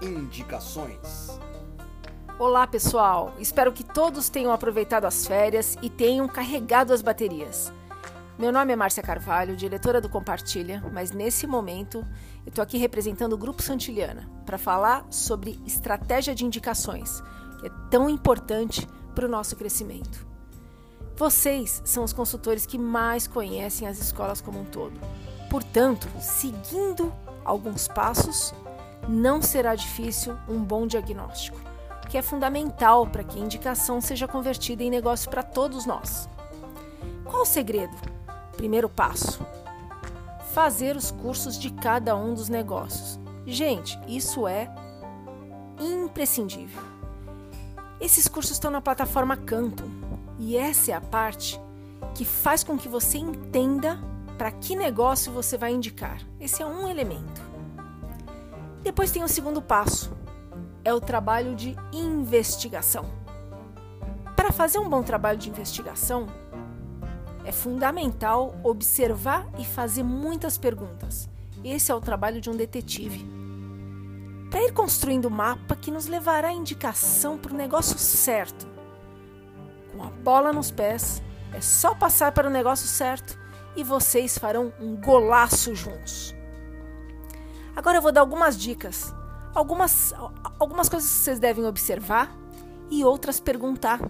indicações. Olá, pessoal! Espero que todos tenham aproveitado as férias e tenham carregado as baterias. Meu nome é Márcia Carvalho, diretora do Compartilha, mas nesse momento eu estou aqui representando o Grupo Santiliana para falar sobre estratégia de indicações, que é tão importante para o nosso crescimento. Vocês são os consultores que mais conhecem as escolas como um todo. Portanto, seguindo alguns passos, não será difícil um bom diagnóstico, que é fundamental para que a indicação seja convertida em negócio para todos nós. Qual o segredo? Primeiro passo: fazer os cursos de cada um dos negócios. Gente, isso é imprescindível. Esses cursos estão na plataforma Canto e essa é a parte que faz com que você entenda para que negócio você vai indicar. Esse é um elemento. Depois tem o segundo passo, é o trabalho de investigação. Para fazer um bom trabalho de investigação, é fundamental observar e fazer muitas perguntas. Esse é o trabalho de um detetive. Para ir construindo o mapa que nos levará à indicação para o negócio certo. Com a bola nos pés, é só passar para o negócio certo e vocês farão um golaço juntos. Agora eu vou dar algumas dicas, algumas, algumas coisas que vocês devem observar e outras perguntar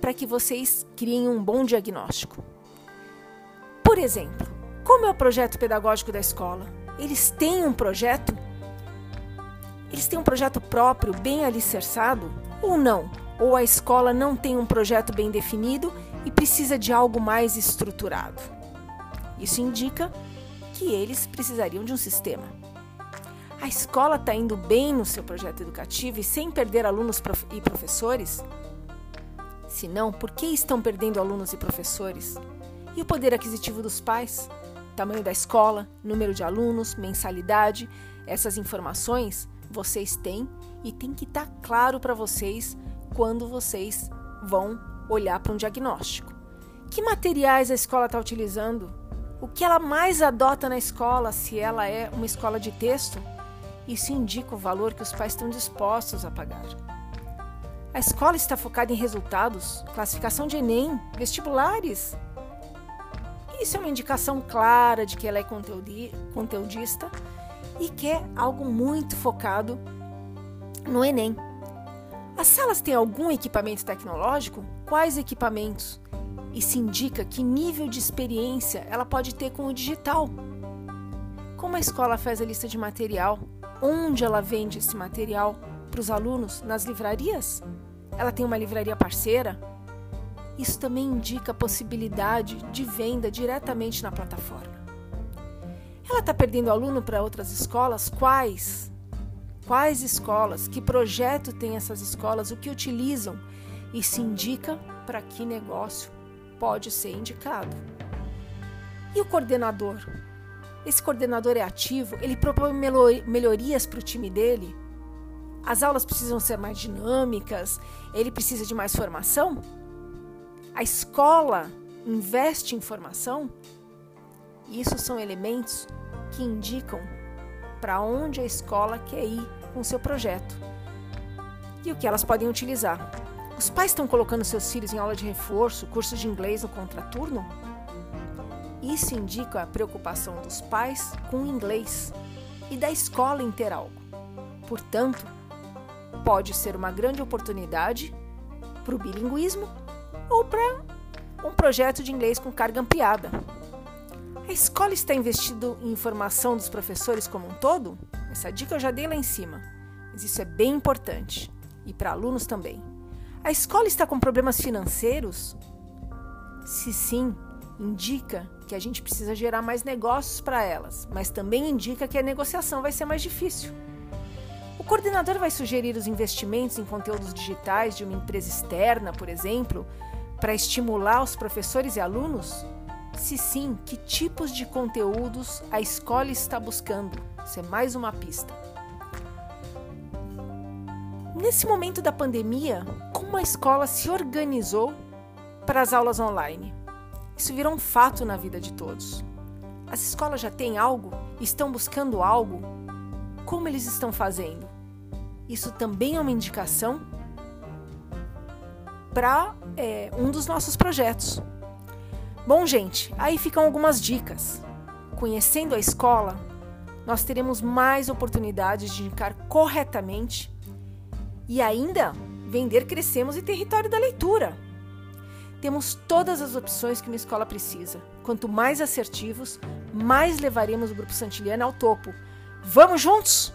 para que vocês criem um bom diagnóstico. Por exemplo, como é o projeto pedagógico da escola? Eles têm um projeto? Eles têm um projeto próprio, bem alicerçado? Ou não? Ou a escola não tem um projeto bem definido e precisa de algo mais estruturado? Isso indica que eles precisariam de um sistema. A escola está indo bem no seu projeto educativo e sem perder alunos e professores? Se não, por que estão perdendo alunos e professores? E o poder aquisitivo dos pais? Tamanho da escola, número de alunos, mensalidade, essas informações vocês têm e tem que estar tá claro para vocês quando vocês vão olhar para um diagnóstico. Que materiais a escola está utilizando? O que ela mais adota na escola, se ela é uma escola de texto? Isso indica o valor que os pais estão dispostos a pagar. A escola está focada em resultados, classificação de Enem, vestibulares. Isso é uma indicação clara de que ela é conteudista e quer algo muito focado no Enem. As salas têm algum equipamento tecnológico? Quais equipamentos? E se indica que nível de experiência ela pode ter com o digital. Como a escola faz a lista de material? Onde ela vende esse material para os alunos? Nas livrarias? Ela tem uma livraria parceira? Isso também indica a possibilidade de venda diretamente na plataforma. Ela está perdendo aluno para outras escolas? Quais? Quais escolas? Que projeto tem essas escolas? O que utilizam? E se indica para que negócio pode ser indicado. E o coordenador? Esse coordenador é ativo? Ele propõe melhorias para o time dele? As aulas precisam ser mais dinâmicas? Ele precisa de mais formação? A escola investe em formação? Isso são elementos que indicam para onde a escola quer ir com seu projeto e o que elas podem utilizar. Os pais estão colocando seus filhos em aula de reforço, curso de inglês no contraturno? Isso indica a preocupação dos pais com o inglês e da escola em ter algo. Portanto, pode ser uma grande oportunidade para o bilinguismo ou para um projeto de inglês com carga ampliada. A escola está investindo em formação dos professores como um todo? Essa dica eu já dei lá em cima, mas isso é bem importante e para alunos também. A escola está com problemas financeiros? Se sim, indica que a gente precisa gerar mais negócios para elas, mas também indica que a negociação vai ser mais difícil. O coordenador vai sugerir os investimentos em conteúdos digitais de uma empresa externa, por exemplo, para estimular os professores e alunos? Se sim, que tipos de conteúdos a escola está buscando? Isso é mais uma pista. Nesse momento da pandemia, como a escola se organizou para as aulas online? Isso virou um fato na vida de todos. As escolas já têm algo? Estão buscando algo? Como eles estão fazendo? isso também é uma indicação para é, um dos nossos projetos. Bom, gente, aí ficam algumas dicas. Conhecendo a escola, nós teremos mais oportunidades de indicar corretamente e ainda vender Crescemos e Território da Leitura. Temos todas as opções que uma escola precisa. Quanto mais assertivos, mais levaremos o Grupo Santiliano ao topo. Vamos juntos?